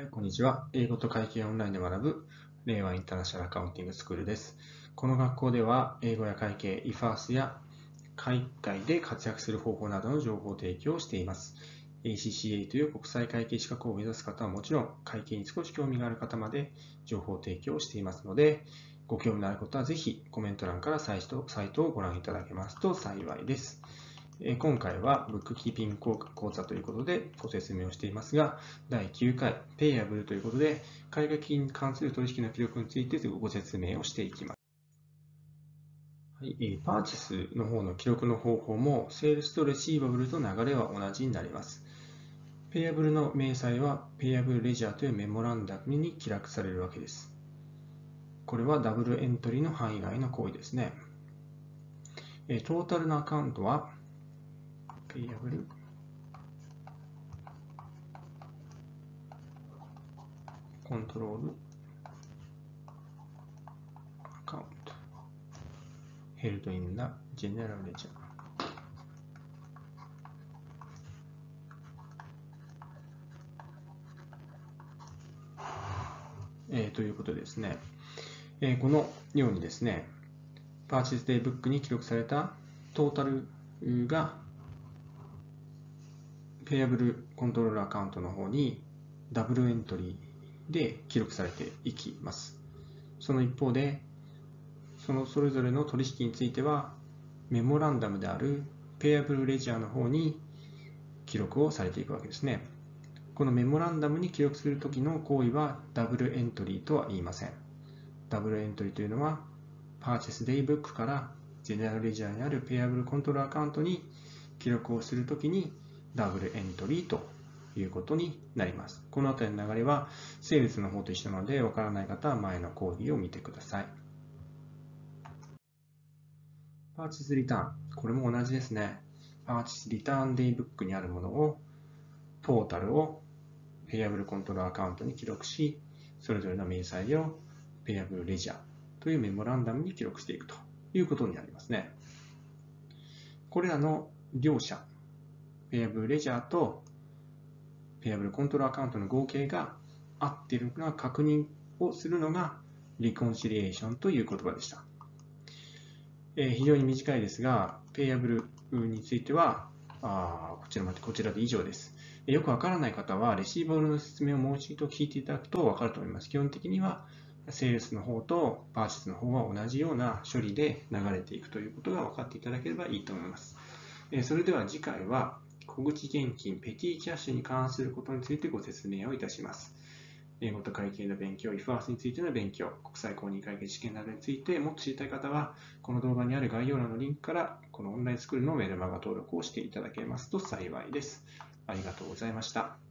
はい、こんにちは。英語と会計オンラインで学ぶ令和インターナショナルアカウンティングスクールです。この学校では英語や会計、IFARS や海外で活躍する方法などの情報提供をしています。ACCA という国際会計資格を目指す方はもちろん、会計に少し興味がある方まで情報提供をしていますので、ご興味のある方はぜひコメント欄からサイトをご覧いただけますと幸いです。今回はブックキーピング講座ということでご説明をしていますが、第9回、ペイアブルということで、海外金に関する取引の記録についてご説明をしていきます。はい、パーチェスの方の記録の方法も、セールスとレシーバブルと流れは同じになります。ペイアブルの明細は、ペイアブルレジャーというメモランダムに記録されるわけです。これはダブルエントリーの範囲外の行為ですね。トータルのアカウントは、ビー。コントロール。アカウント。ヘルトインナ、ジェネラルレジャー。えー、ということですね、えー。このようにですね、パーシェステイブックに記録されたトータルがペイアブルコントロールアカウントの方にダブルエントリーで記録されていきます。その一方で、そのそれぞれの取引については、メモランダムであるペイアブルレジャーの方に記録をされていくわけですね。このメモランダムに記録するときの行為はダブルエントリーとは言いません。ダブルエントリーというのは、パーチェスデイブックからジェネラルレジャーにあるペイアブルコントロールアカウントに記録をするときにダブルエントリーということになります。この辺りの流れは、セールスの方と一緒なので、わからない方は前の講義を見てください。パーチスリターン。これも同じですね。パーチスリターンデイブックにあるものを、トータルをペイアブルコントロールアカウントに記録し、それぞれの明細をペイアブルレジャーというメモランダムに記録していくということになりますね。これらの両者ペアブルレジャーとペアブルコントロールアカウントの合計が合っているか確認をするのがリコンシリエーションという言葉でした。えー、非常に短いですが、ペアブルについては、あこちらまでこちらで以上です。よくわからない方は、レシーバブルの説明をもう一度聞いていただくとわかると思います。基本的には、セールスの方とパーチスの方は同じような処理で流れていくということが分かっていただければいいと思います。それでは次回は、小口現金、ペティキャッシュに関することについてご説明をいたします。英語と会計の勉強、IFARS についての勉強、国際公認会計試験などについてもっと知りたい方は、この動画にある概要欄のリンクから、このオンラインスクールのメルマガ登録をしていただけますと幸いです。ありがとうございました。